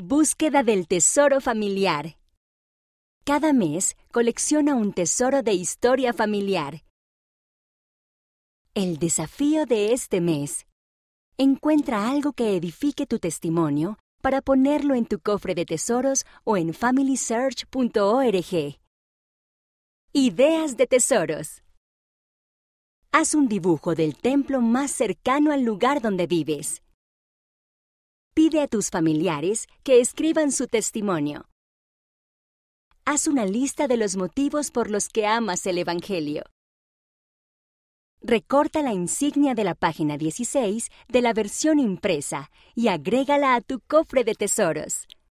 Búsqueda del tesoro familiar. Cada mes colecciona un tesoro de historia familiar. El desafío de este mes. Encuentra algo que edifique tu testimonio para ponerlo en tu cofre de tesoros o en familysearch.org. Ideas de tesoros. Haz un dibujo del templo más cercano al lugar donde vives. Pide a tus familiares que escriban su testimonio. Haz una lista de los motivos por los que amas el Evangelio. Recorta la insignia de la página 16 de la versión impresa y agrégala a tu cofre de tesoros.